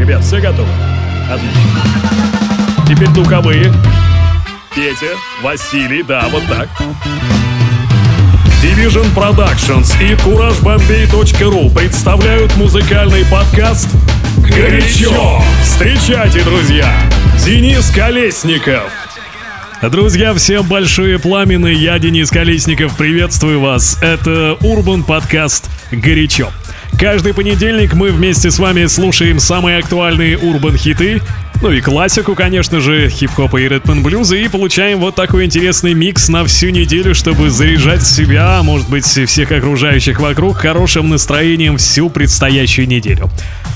Ребят, все готовы? Отлично. Теперь духовые. Петя, Василий, да, вот так. Division Productions и CourageBombay.ru представляют музыкальный подкаст «Горячо». Встречайте, друзья, Денис Колесников. Друзья, всем большое пламя, я Денис Колесников, приветствую вас. Это Урбан подкаст «Горячо». Каждый понедельник мы вместе с вами слушаем самые актуальные урбан-хиты, ну и классику, конечно же, хип-хопа и ритм блюза, и получаем вот такой интересный микс на всю неделю, чтобы заряжать себя, а может быть, всех окружающих вокруг хорошим настроением всю предстоящую неделю.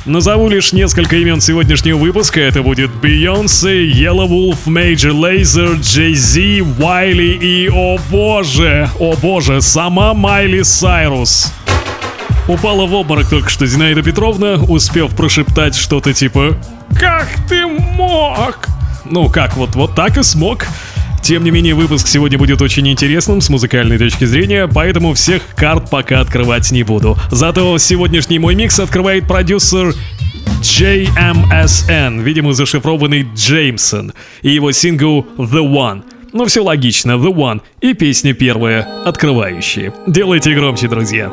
Назову лишь несколько имен сегодняшнего выпуска. Это будет Beyoncé, Yellow Wolf, Major Lazer, Jay-Z, Wiley и, о боже, о боже, сама Майли Сайрус. Упала в обморок только что Зинаида Петровна, успев прошептать что-то типа «Как ты мог?» Ну как, вот, вот так и смог. Тем не менее, выпуск сегодня будет очень интересным с музыкальной точки зрения, поэтому всех карт пока открывать не буду. Зато сегодняшний мой микс открывает продюсер JMSN, видимо зашифрованный Джеймсон, и его сингл The One. Ну все логично, The One, и песня первая, открывающая. Делайте громче, друзья.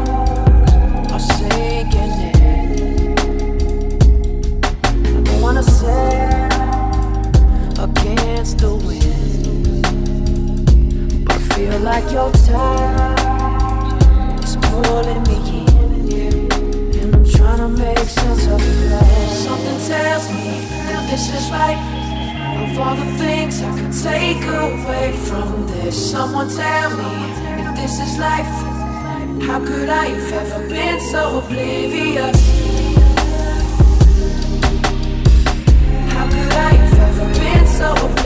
against the wind. I feel like pulling me in, and I'm trying to make sense of it. Something tells me that this is right. Of all the things I could take away from this, someone tell me if this is life. How could I have ever been so oblivious? so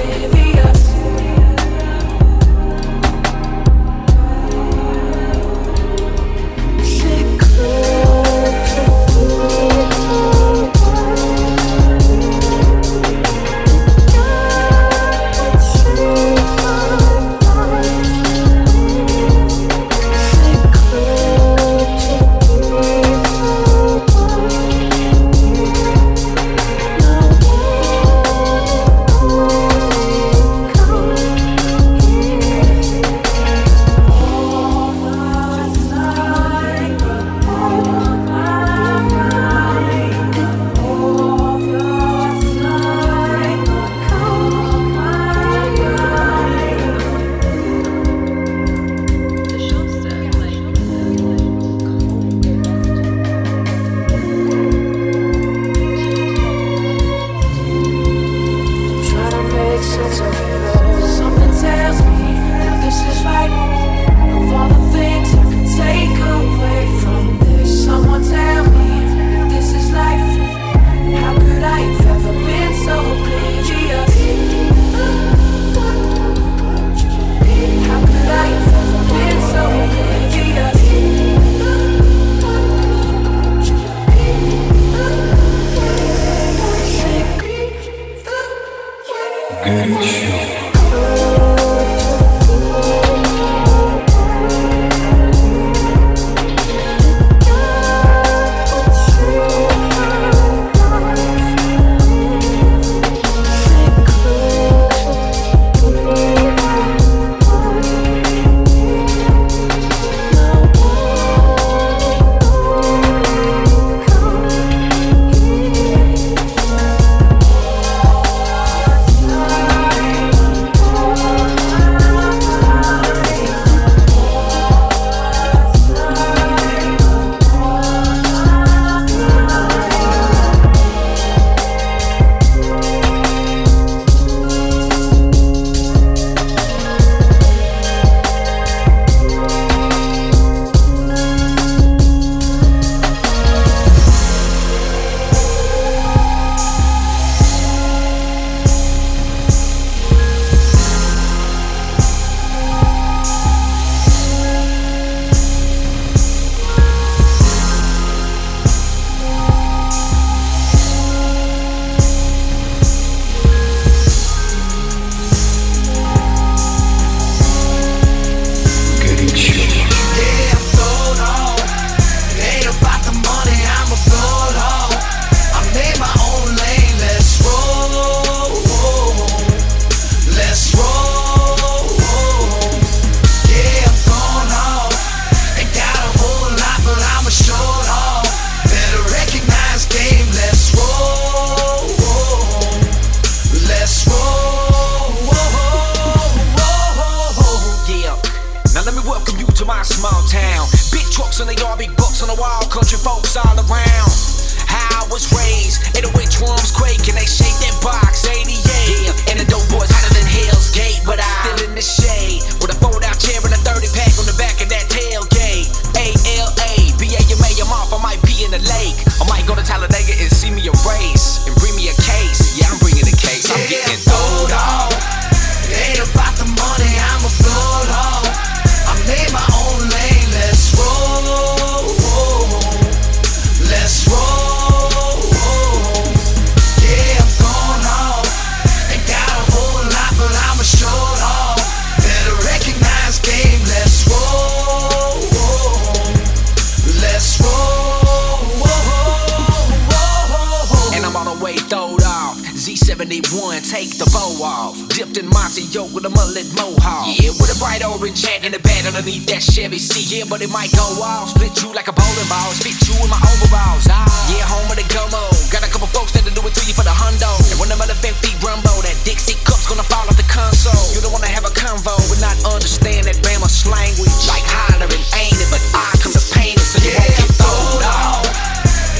Z71, take the bow off. Dipped in Mossy Oak with a mullet mohawk. Yeah, with a bright orange hat and a bed underneath that Chevy C. Yeah, but it might go off. Split you like a bowling ball. Spit you in my overalls. Ah, yeah, home of the gummo. Got a couple folks that'll do it to you for the hundo. And when the elephant feet rumbo, that Dixie cup's gonna fall off the console. You don't wanna have a convo but not understand that Bama language. Like hollering, ain't it? But I come to paint it so you won't get throwed off.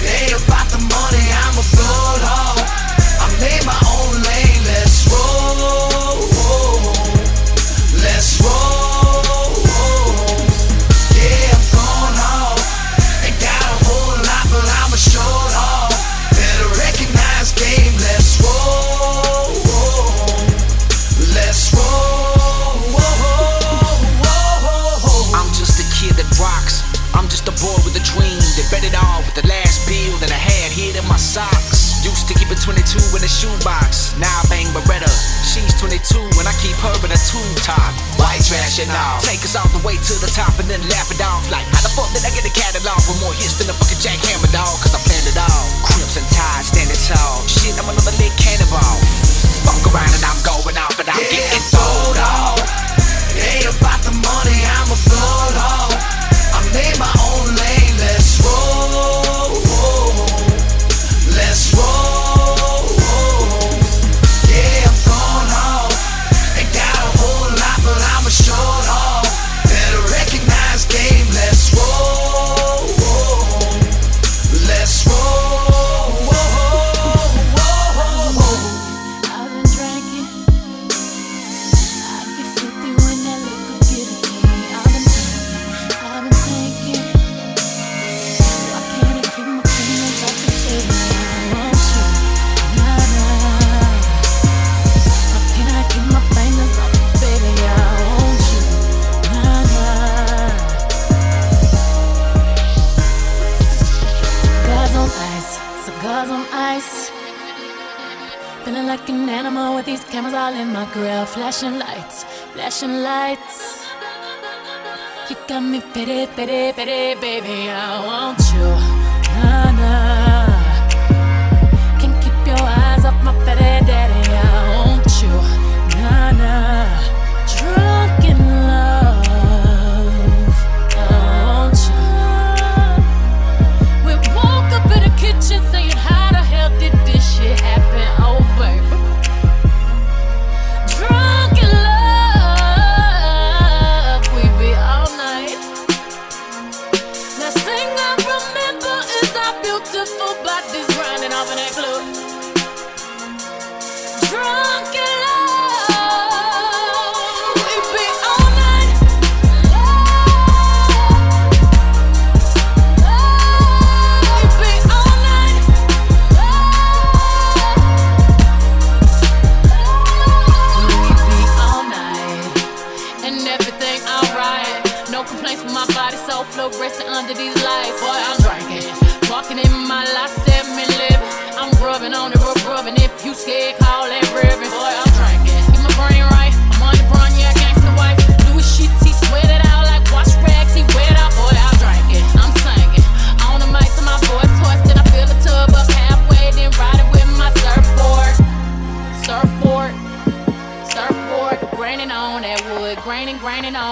Ain't about the money, I'm a off. I made my the shoebox. Now I bang Beretta. She's 22 and I keep her in a tube top. White trash and all. Take us all the way to the top and then laugh it off. Like, how the fuck did I get a catalog with more hits than a fucking jackhammer dog? Cause I planned it all. Crips and ties, standing tall. Shit, I'm another lit cannonball. Fuck around and I'm going off and I'm Yeah, getting sold off. ain't about the money, I'm a float me pity, pity, pity, baby. I want you. Nah, nah. Can't keep your eyes off my pity, daddy. Complaints with my body, so fluorescent under these lights. Boy, I'm drinking, walking in my last seven living. I'm rubbing on it, rub rubbing. If you scared, call that ribbon. Boy, I'm drinking,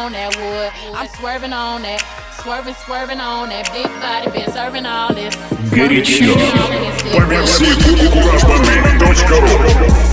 on that wood. I'm swerving on that, swerving, swerving on that. Big body been serving all this. get it все, кукураж бамбей, дочь корова.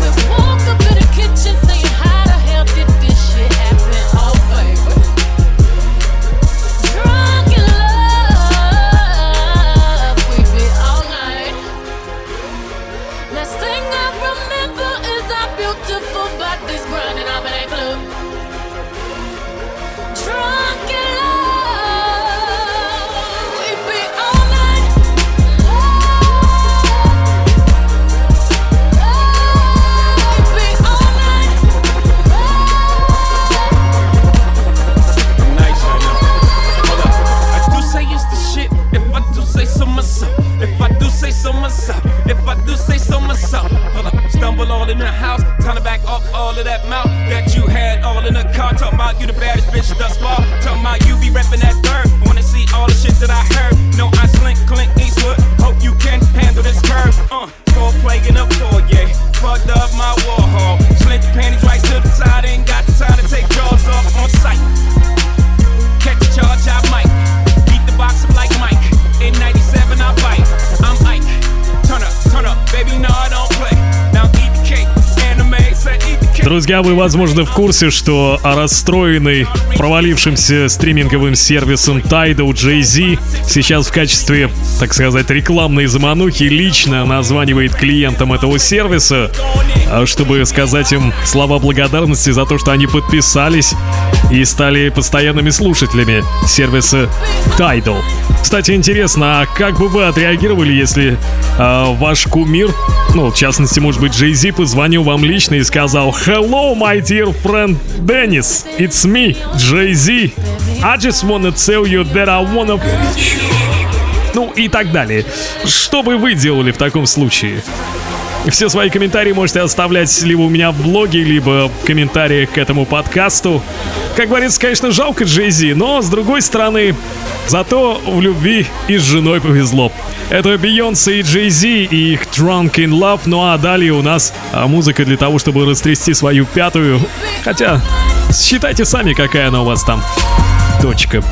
All in the house, to back up all of that mouth that you had all in the car. Talking about you the baddest bitch thus far. Talking about you be reppin' that third. Wanna see all the shit that I heard. No, I slink, Clint Eastwood. Hope you can handle this curve. Uh, four plague in the foyer. Fucked up my Warhol. Slint the panties right to the side. Друзья, вы, возможно, в курсе, что расстроенный провалившимся стриминговым сервисом Tidal Jay-Z сейчас в качестве, так сказать, рекламной заманухи лично названивает клиентам этого сервиса, а, чтобы сказать им слова благодарности за то, что они подписались и стали постоянными слушателями сервиса Tidal. Кстати, интересно, а как бы вы отреагировали, если а, ваш кумир, ну, в частности, может быть, Jay-Z позвонил вам лично и сказал «Hello, my dear friend Dennis, it's me, Jay-Z. I just wanna tell you that I wanna...» Ну и так далее. Что бы вы делали в таком случае? Все свои комментарии можете оставлять либо у меня в блоге, либо в комментариях к этому подкасту. Как говорится, конечно, жалко Джейзи, но с другой стороны, зато в любви и с женой повезло. Это Бейонсе и Джейзи и их Drunk in Love, ну а далее у нас а, музыка для того, чтобы растрясти свою пятую. Хотя, считайте сами, какая она у вас там. Точка.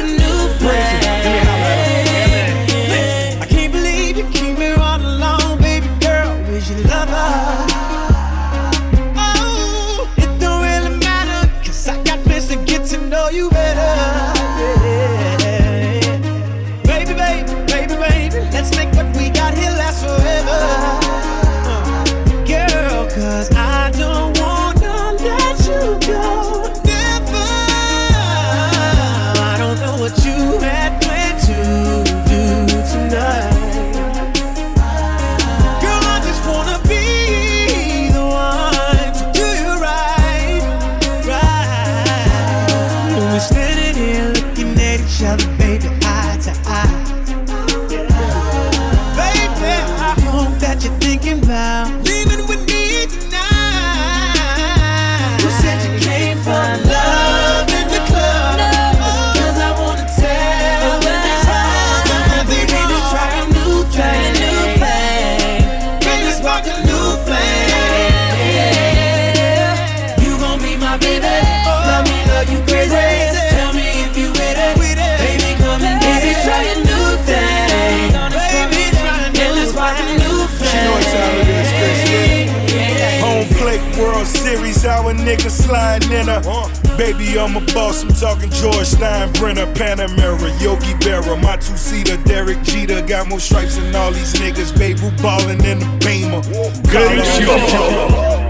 A new flame. A sliding in her. Baby, I'm a boss, I'm talking George Steinbrenner, Panamera, Yogi Berra, my two seater, Derek Jeter. Got more stripes than all these niggas, baby, ballin' in the Beamer.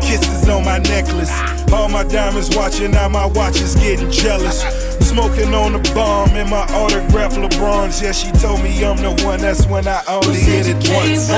Kisses on my necklace. All my diamonds watching, now my watch is getting jealous. Smoking on the bomb in my autograph LeBron's. Yeah, she told me I'm the one, that's when I only hit it once.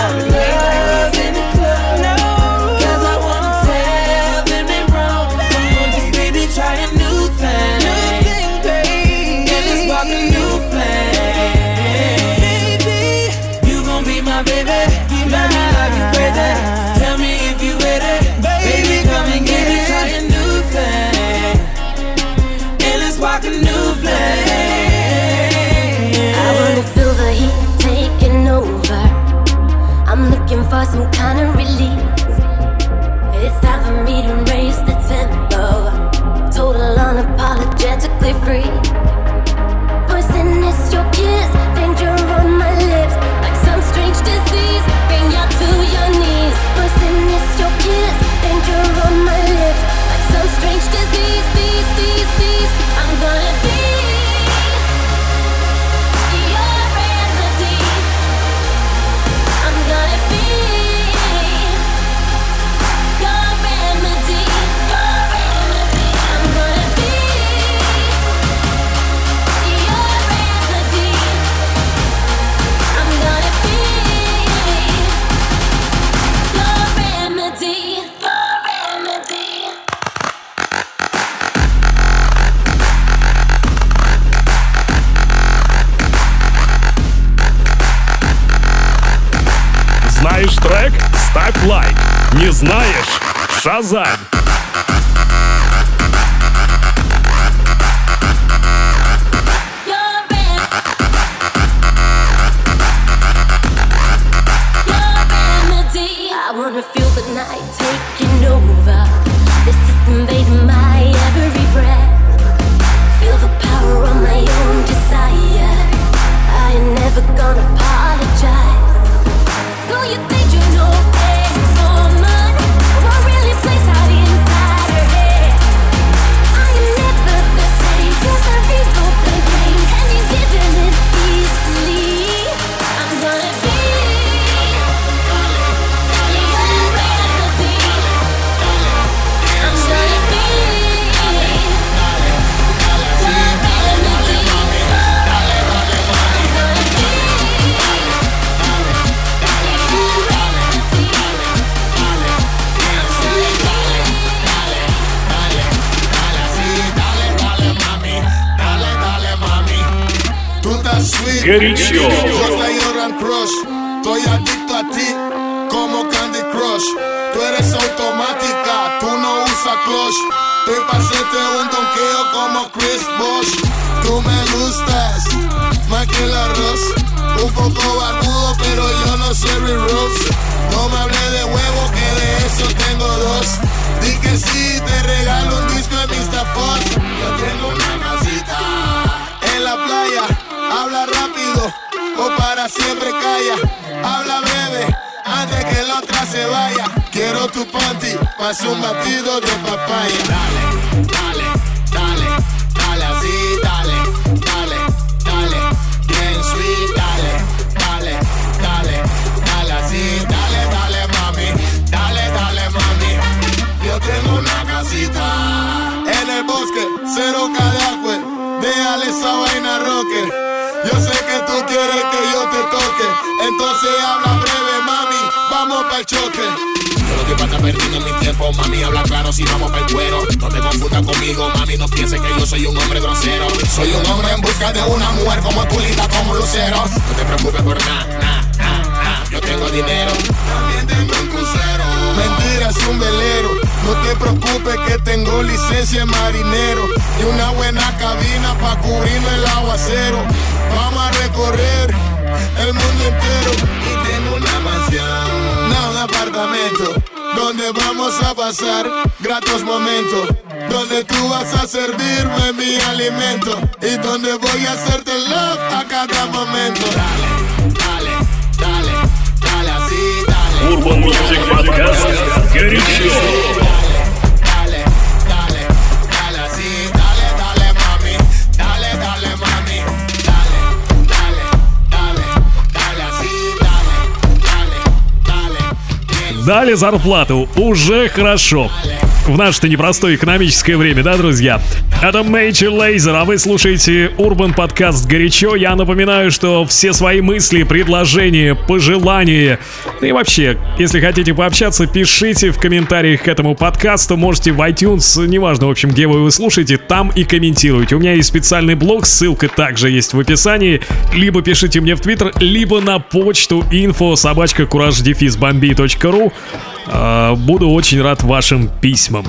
Some kind of Не знаешь? Шазам. Tengo dos. Di que sí, te regalo un disco de Mr. Fox. Yo tengo una casita en la playa. Habla rápido o para siempre calla. Habla breve antes que la otra se vaya. Quiero tu panty, pase un batido de papaya. Tengo una casita en el bosque, cero cadafue, déjale esa vaina rocker. Yo sé que tú quieres que yo te toque, entonces habla breve mami, vamos pa'l choque. Yo lo que pasa perdiendo mi tiempo, mami, habla claro si vamos pa'l cuero. No te confundas conmigo, mami, no pienses que yo soy un hombre grosero. Soy un hombre en busca de una mujer como tú, linda como lucero. No te preocupes por nada, nada, nada, nada. Yo tengo dinero, también tengo un crucero. Mentira, es un velero. No te preocupes que tengo licencia de marinero y una buena cabina pa' cubrirme el aguacero. Vamos a recorrer el mundo entero y tengo una mansión, no un apartamento. Donde vamos a pasar gratos momentos Donde tú vas a servirme mi alimento Y donde voy a hacerte love a cada momento Urban Music Podcast «Горячо». Дали зарплату, уже хорошо. В наше-то непростое экономическое время, да, друзья? Это Мэйчи Лейзер, а вы слушаете Урбан Подкаст «Горячо». Я напоминаю, что все свои мысли, предложения, пожелания и вообще, если хотите пообщаться, пишите в комментариях к этому подкасту. Можете в iTunes, неважно, в общем, где вы его слушаете, там и комментируйте. У меня есть специальный блог, ссылка также есть в описании. Либо пишите мне в Твиттер, либо на почту info собачка кураж. А, буду очень рад вашим письмам.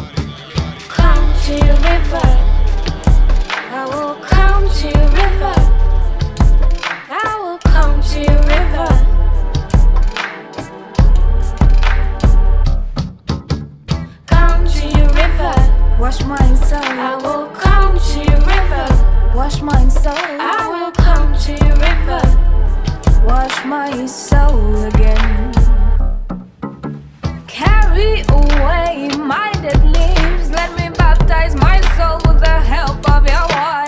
My soul again. Carry away my dead leaves. Let me baptize my soul with the help of your waters.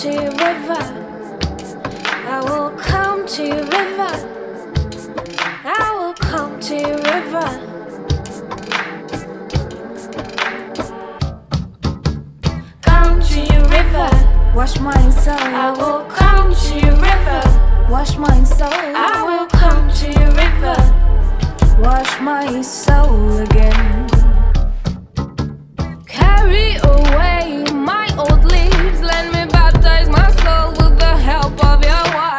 To your river. I will come to your river. I will come to your river. Come to your river. Wash my soul. I will come to your river. Wash my soul. I will come to your river. Wash my soul again. Carry away baptize my soul with the help of your waters.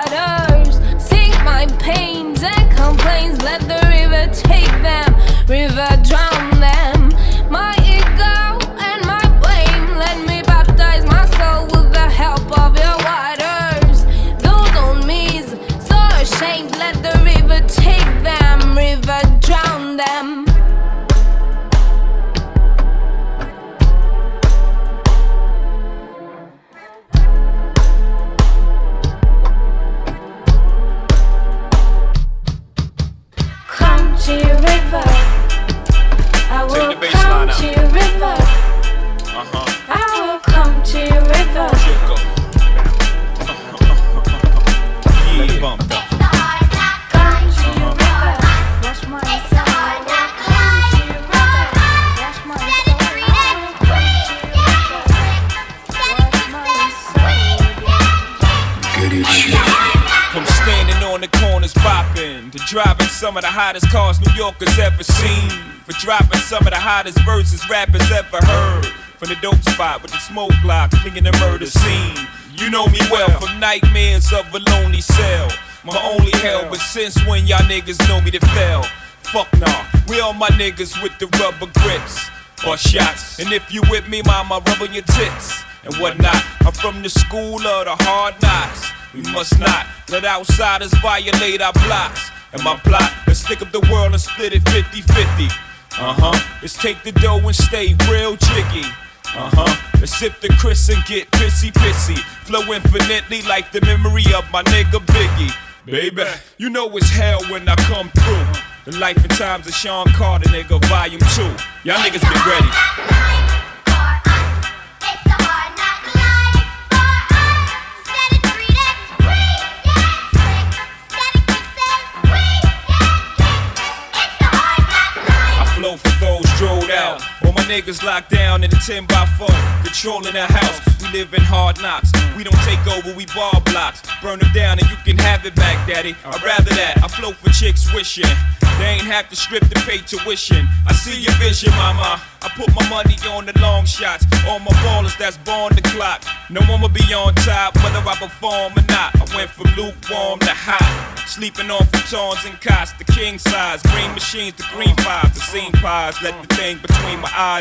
Yorkers ever seen. For dropping some of the hottest verses rappers ever heard. From the dope spot with the smoke block, clinging the murder scene. You know me well from nightmares of a lonely cell. My only hell, but since when y'all niggas know me to fail? Fuck nah, we all my niggas with the rubber grips or shots. And if you with me, mama, rub on your tits and whatnot. I'm from the school of the hard knocks. We must not let outsiders violate our blocks. And my plot is stick up the world and split it 50 50. Uh huh. Let's take the dough and stay real jiggy. Uh huh. Let's sip the Chris and get pissy pissy. Flow infinitely like the memory of my nigga Biggie. Baby, you know it's hell when I come through. The life and times of Sean Carter, nigga, volume 2. Y'all niggas get ready. Niggas locked down in a 10 by 4, controlling the house. We live in hard knocks. We don't take over, we ball blocks. Burn them down and you can have it back, daddy. I'd rather that. I flow for chicks wishing. They ain't have to strip to pay tuition. I see your vision, mama. I put my money on the long shots. All my ballers that's born the clock. No one will be on top, whether I perform or not. I went from lukewarm to hot. Sleeping on futons and cots, the king size. Green machines, the green fives, the scene pies. Let the thing between my eyes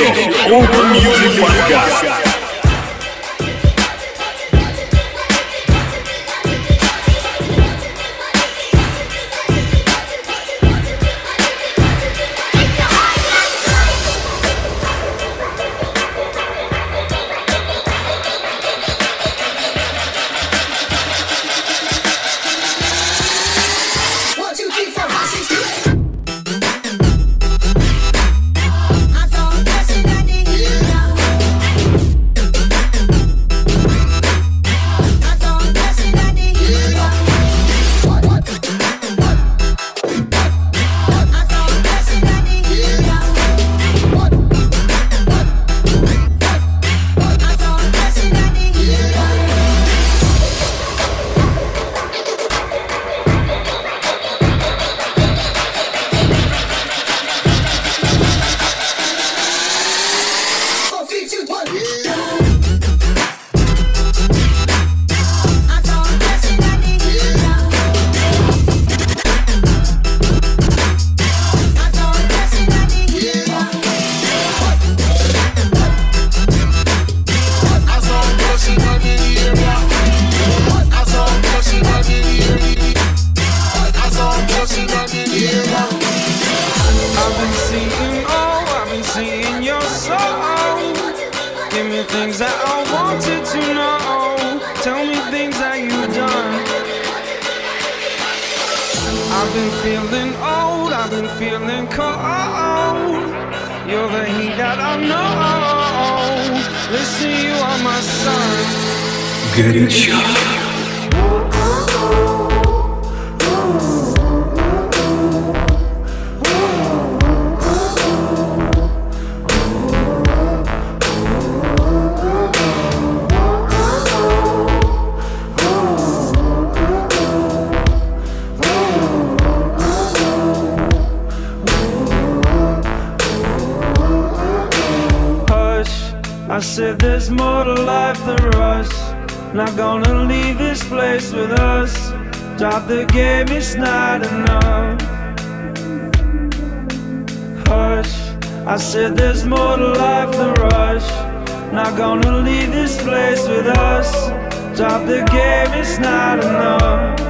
Urban Music Podcast. There's more to life than rush. Not gonna leave this place with us. Drop the game, it's not enough. Hush. I said there's more to life than rush. Not gonna leave this place with us. Drop the game, it's not enough.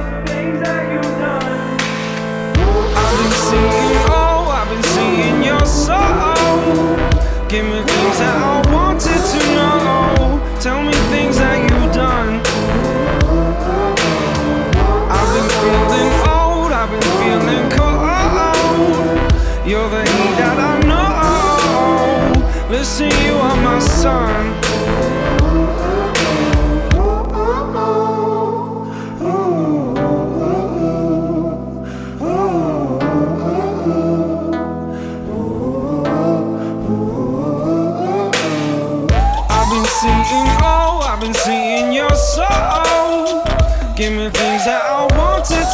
I've been seeing, oh, I've been seeing your soul. Give me things that I wanted to know. Tell me things that you've done. I've been feeling old, I've been feeling cold. You're the heat that I know. Listen, you are my sun.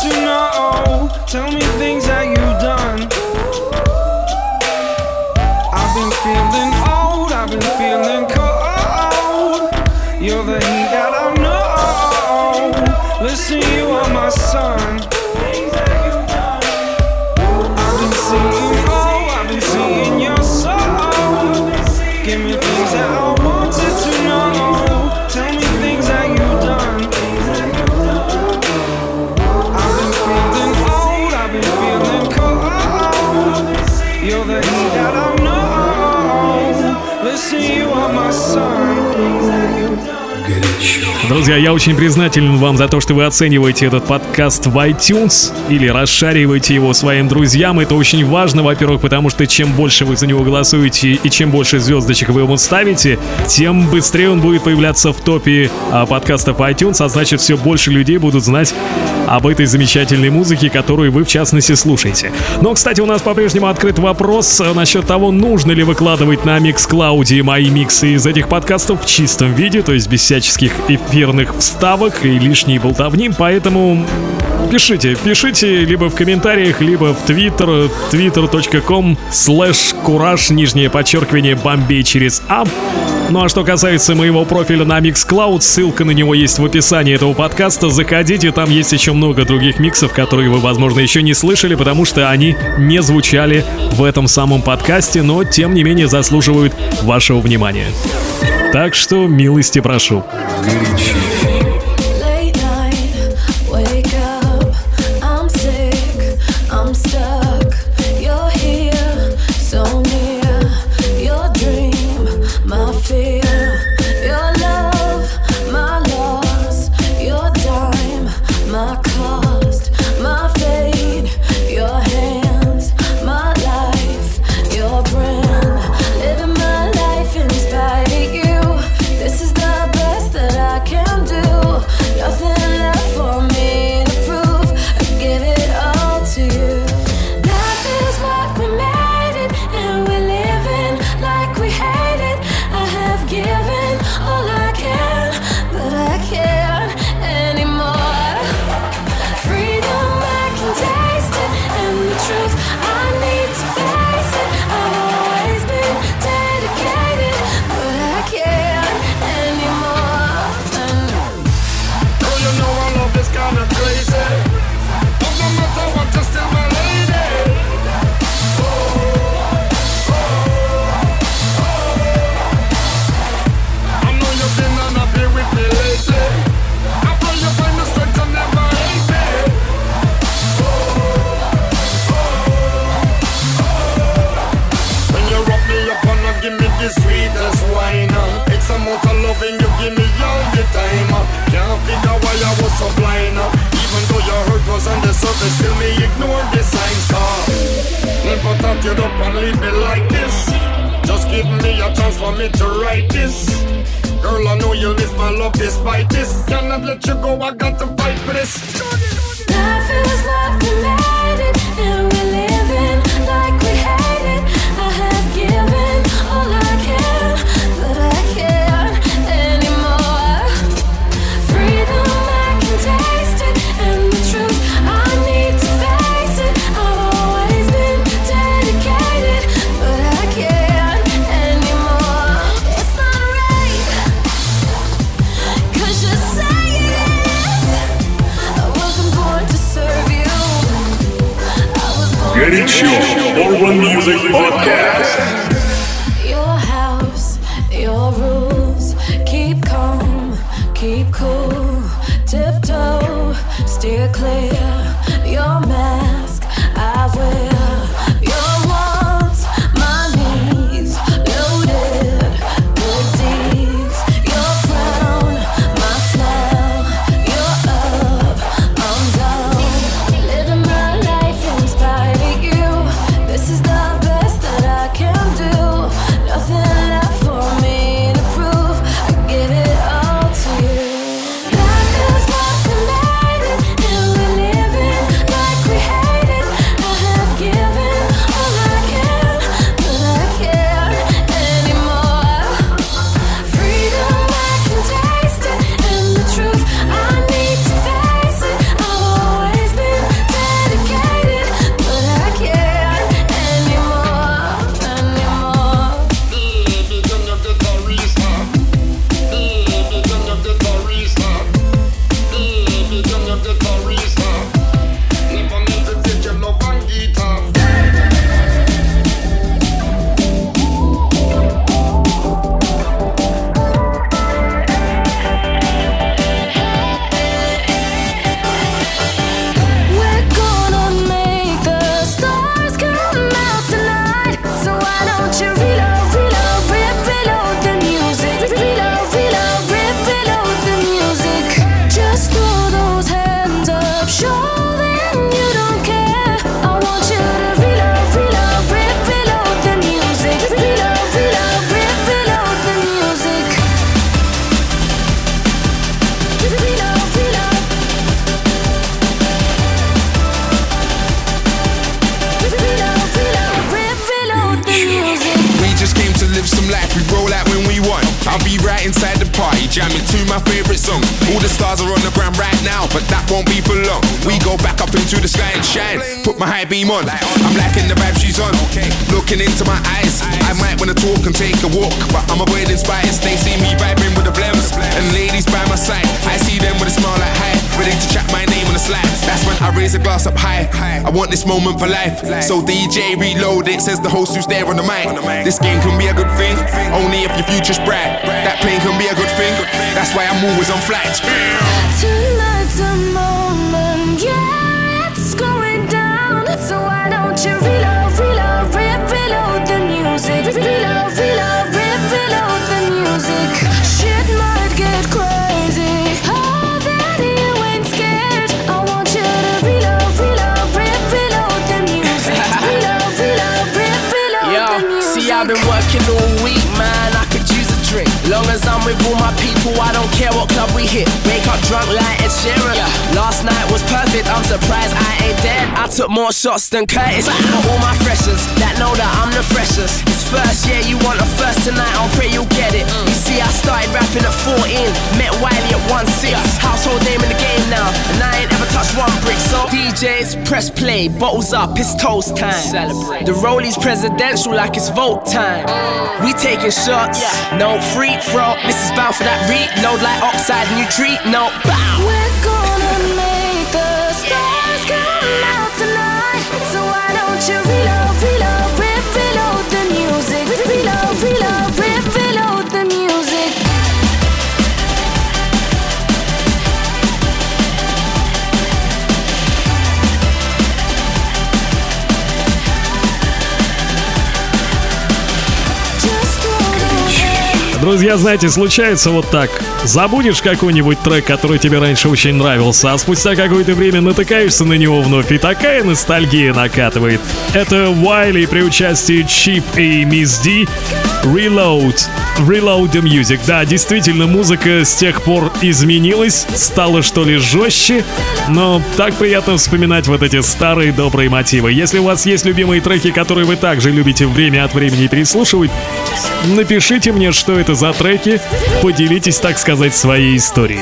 To know. Tell me things that you've done. I've been feeling old, I've been feeling cold. You're the heat that I know. Listen, you are my sun. I've been seeing, oh, I've been seeing your soul. Give me things that Друзья, я очень признателен вам за то, что вы оцениваете этот подкаст в iTunes или расшариваете его своим друзьям. Это очень важно, во-первых, потому что чем больше вы за него голосуете и чем больше звездочек вы ему ставите, тем быстрее он будет появляться в топе а, подкастов iTunes, а значит все больше людей будут знать об этой замечательной музыке, которую вы в частности слушаете. Но, кстати, у нас по-прежнему открыт вопрос э, насчет того, нужно ли выкладывать на Mixcloud мои миксы из этих подкастов в чистом виде, то есть без всяческих эфирных вставок и лишней болтовни, поэтому пишите, пишите либо в комментариях, либо в Twitter, twitter.com slash кураж, нижнее подчеркивание, бомбей через А. Ну а что касается моего профиля на Mixcloud, ссылка на него есть в описании этого подкаста. Заходите, там есть еще много других миксов, которые вы, возможно, еще не слышали, потому что они не звучали в этом самом подкасте, но тем не менее заслуживают вашего внимания. Так что милости прошу. Late shine. Put my high beam on. I'm liking the vibe she's on. Looking into my eyes, I might wanna talk and take a walk, but I'm avoiding spies. They see me vibing with the blems and ladies by my side. I see them with a smile like hi, ready to chat my name on the slide. That's when I raise a glass up high. I want this moment for life. So DJ reload it, says the host who's there on the mic. This game can be a good thing, only if your future's bright. That plane can be a good thing. That's why I'm always on flight. You reload, reload, re- reload Long as I'm with all my people, I don't care what club we hit. Wake up drunk like Ed Sheeran. Last night was perfect, I'm surprised I ain't dead. I took more shots than Curtis. For all my freshers that know that I'm the freshest. It's first, yeah, you want a first tonight, I'll pray you'll get it. You see, I started rapping at 14, met Wiley at 1 6. Household name in the game now, and I ain't ever touched one brick. So, DJs, press play, bottles up, it's toast time. Celebrate. The rollies presidential like it's vote time. We taking shots, yeah. no free throw. This is bound for that reload like oxide, new treat, no. We're gonna make the stars come out tonight. So why don't you Друзья, знаете, случается вот так. Забудешь какой-нибудь трек, который тебе раньше очень нравился, а спустя какое-то время натыкаешься на него вновь, и такая ностальгия накатывает. Это Уайли при участии Чип и Мисс Ди. Reload. Reload the Music. Да, действительно, музыка с тех пор изменилась, стала что ли жестче, но так приятно вспоминать вот эти старые добрые мотивы. Если у вас есть любимые треки, которые вы также любите время от времени переслушивать, напишите мне, что это за треки, поделитесь, так сказать, своей историей.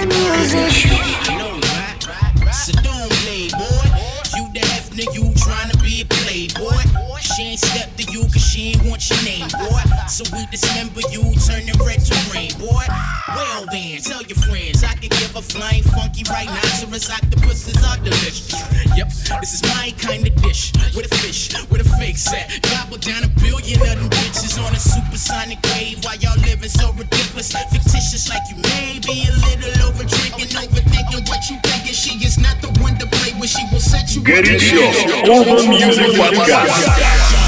out your name, boy. So we dismember you, turning red to green, boy. Well then, tell your friends I can give a flying funky right now rhinoceros octopuses are delicious. Yep, this is my kind of dish. With a fish, with a fake set. Gobble down a billion of them bitches on a supersonic wave while y'all living so ridiculous. Fictitious like you may be a little over drinking, overthinking what you thinking. She is not the one to play with, she will set you Get up. Get it, yo. Urban Music Podcast.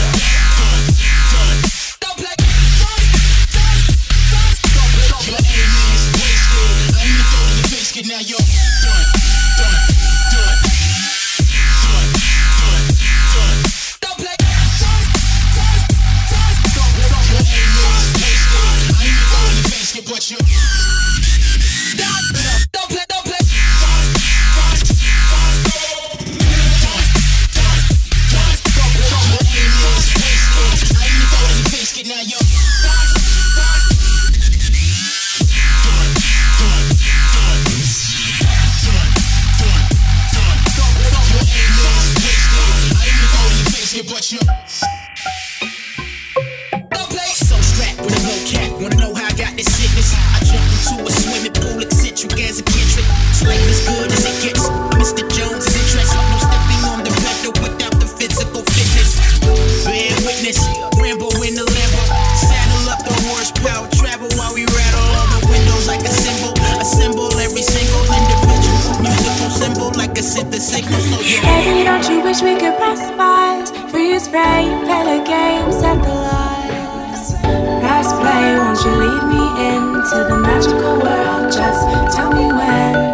Frame, play the game, set the laws. Press play, won't you lead me into the magical world? Just tell me when.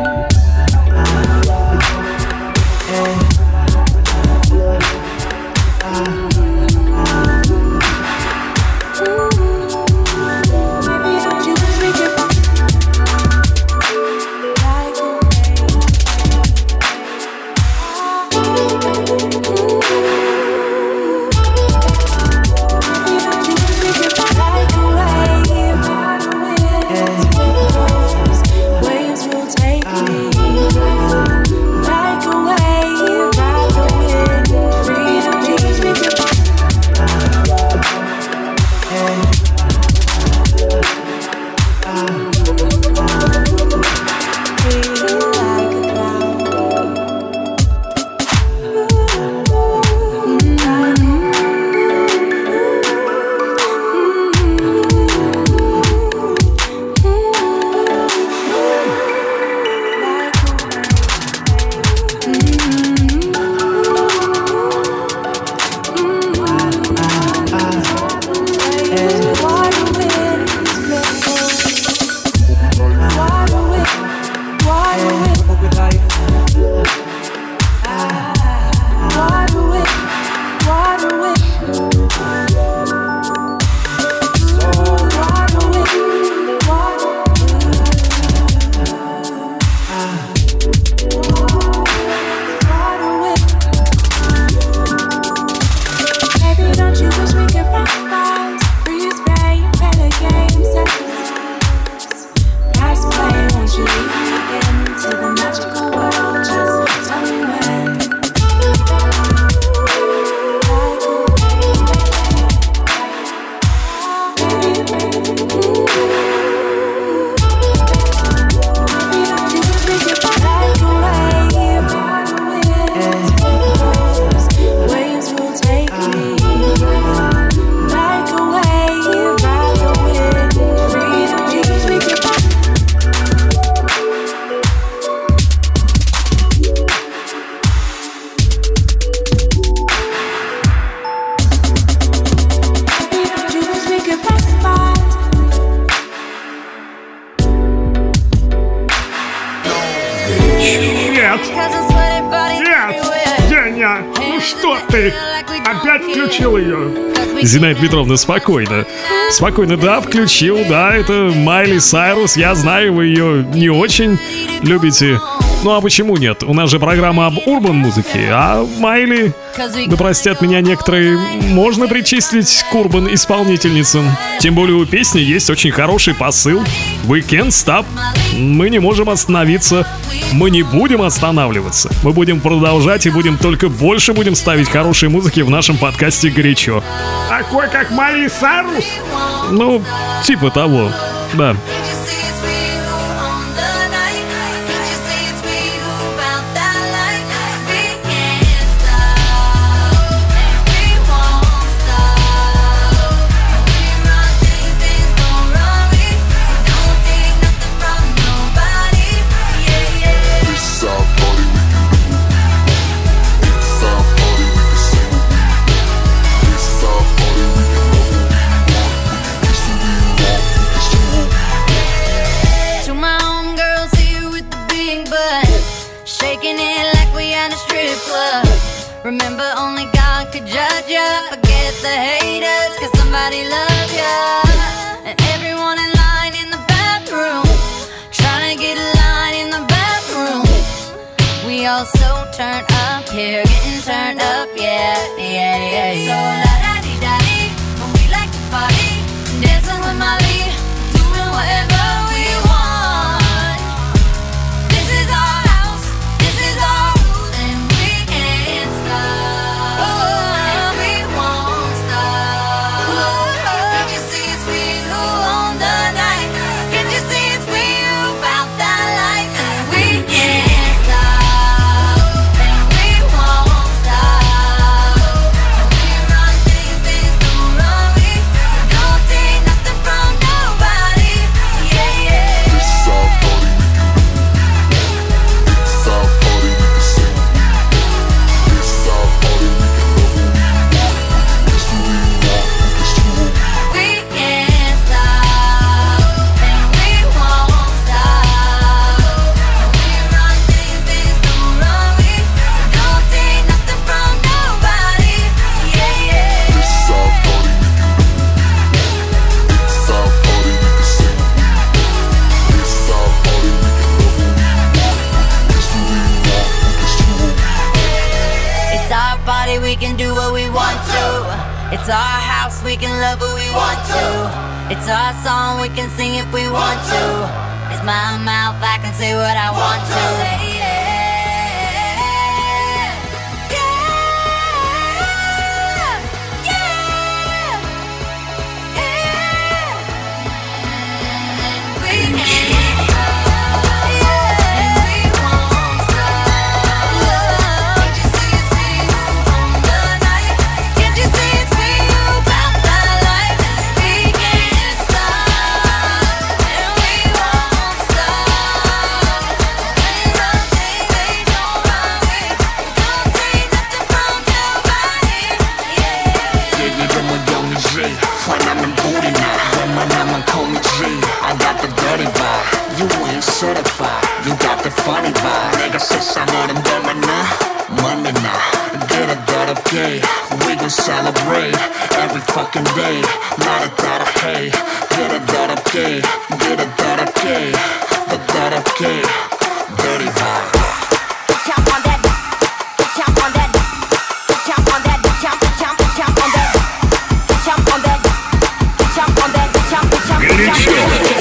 Михайловна, спокойно. Спокойно, да, включил, да, это Майли Сайрус. Я знаю, вы ее не очень любите. Ну а почему нет? У нас же программа об урбан-музыке, а Майли да простят меня некоторые, можно причислить Курбан исполнительницам. Тем более у песни есть очень хороший посыл. We can't stop. Мы не можем остановиться. Мы не будем останавливаться. Мы будем продолжать и будем только больше будем ставить хорошей музыки в нашем подкасте «Горячо». Такой, как Мари Сарус? Ну, типа того, да.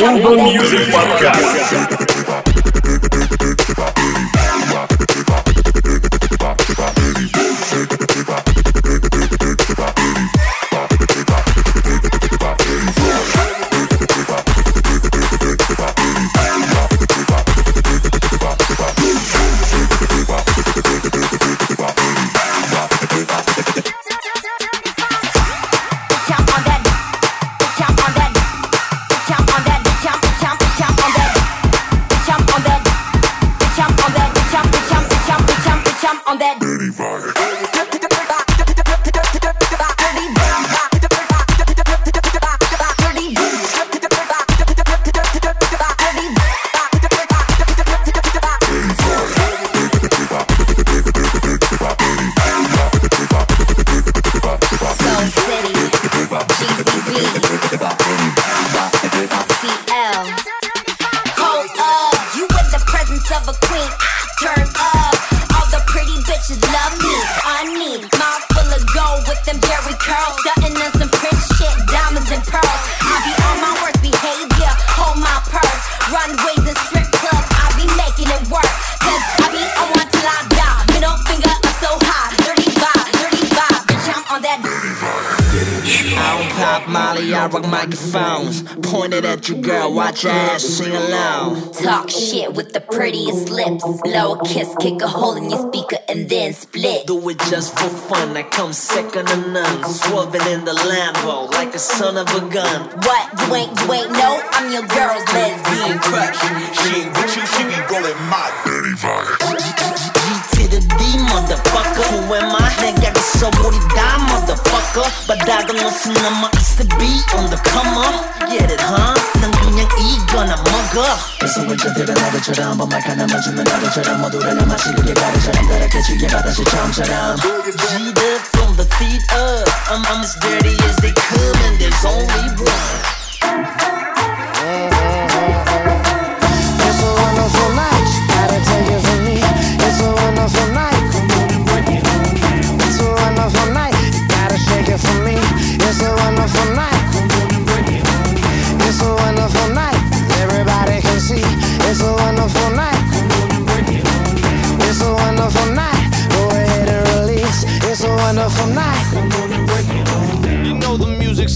Urban Music Podcast. Kick a hole in your speaker, and then split. Do it just for fun, I come second to none. Swerving in the Lambo like a son of a gun. What? You ain't, you ain't know? I'm your girl's lesbian crush. She ain't with you, she be rolling my dirty vibe. G to the D, motherfucker. Who am I? 내가 써버리다, motherfucker. 바닥은 무슨 남아 있어 be on the come up. Get it, huh? 난 그냥 이거나 먹어. 그래서 원자들은 나를처럼 범말 하나 맞으면 나를처럼 모두를 나 마시기에 가르처럼 따라해주게 바다시 처음처럼. G'd up from the feet up. I'm, I'm as dirty as they come and there's only one.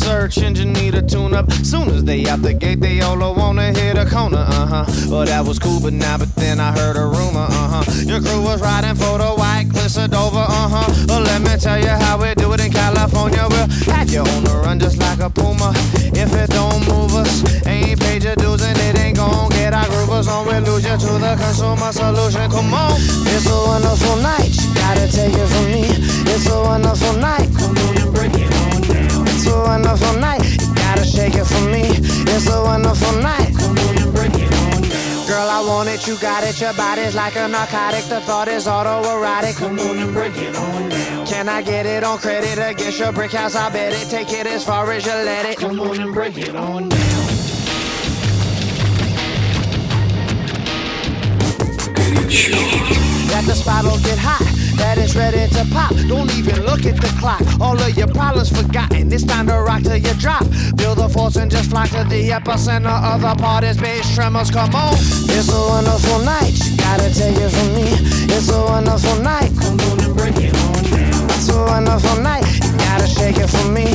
Search engine need a tune up. Soon as they out the gate, they all wanna hit a corner, uh huh. Well, that was cool, but now, but then I heard a rumor, uh huh. Your crew was riding for the white cliffs of Dover, uh huh. Well, let me tell you how we do it in California. We'll have you on the run just like a puma. If it don't move us, ain't paid your dues and it ain't gon' get our groovers on. We'll lose you to the consumer solution. Come on. It's a wonderful night. Gotta take it from me. It's a wonderful night. Come on and break it on down. It's a wonderful night. You gotta shake it for me. It's a wonderful night. Come on and break it on down. Girl, I want it, you got it. Your body's like a narcotic. The thought is autoerotic. Come on and break it on down. Can I get it on credit against your brick house? I bet it. Take it as far as you let it. Come on and break it on down. That the spot'll get hot, that it's ready to pop. Don't even look at the clock. All of your problems forgotten. It's time to rock till you drop. Build a force and just fly to the epicenter of the party's bass tremors. Come on. It's a wonderful night. You gotta take it from me. It's a wonderful night. Come on and break it on down. It's a wonderful night. You gotta shake it for me.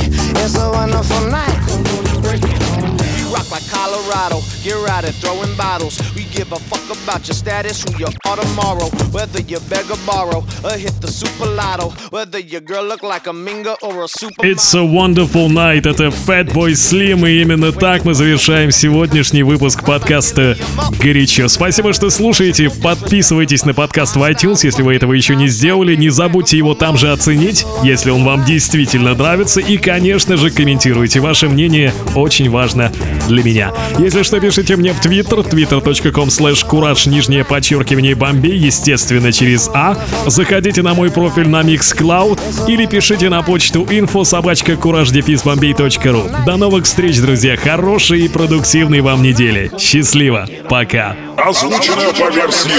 It's a wonderful night. Come on and break it on down. Rock like Colorado, get right at throwing bottles. We give a fuck about your status, who you are tomorrow. Whether you beg or borrow, or hit the super lotto. Whether your girl look like a minga or a super It's a wonderful night. Это Fatboy Slim, и именно так мы завершаем сегодняшний выпуск подкаста «Горячо». Спасибо, что слушаете. Подписывайтесь на подкаст в iTunes, если вы этого еще не сделали. Не забудьте его там же оценить, если он вам действительно нравится. И, конечно же, комментируйте. Ваше мнение очень важно для меня. Если что, пишите мне в Твиттер, twitter.com slash кураж, нижнее подчеркивание Бомбей, естественно, через А. Заходите на мой профиль на Mixcloud или пишите на почту info собачка кураж-бомбей.ру. До новых встреч, друзья. Хорошей и продуктивной вам недели. Счастливо. Пока. Озвучено по версии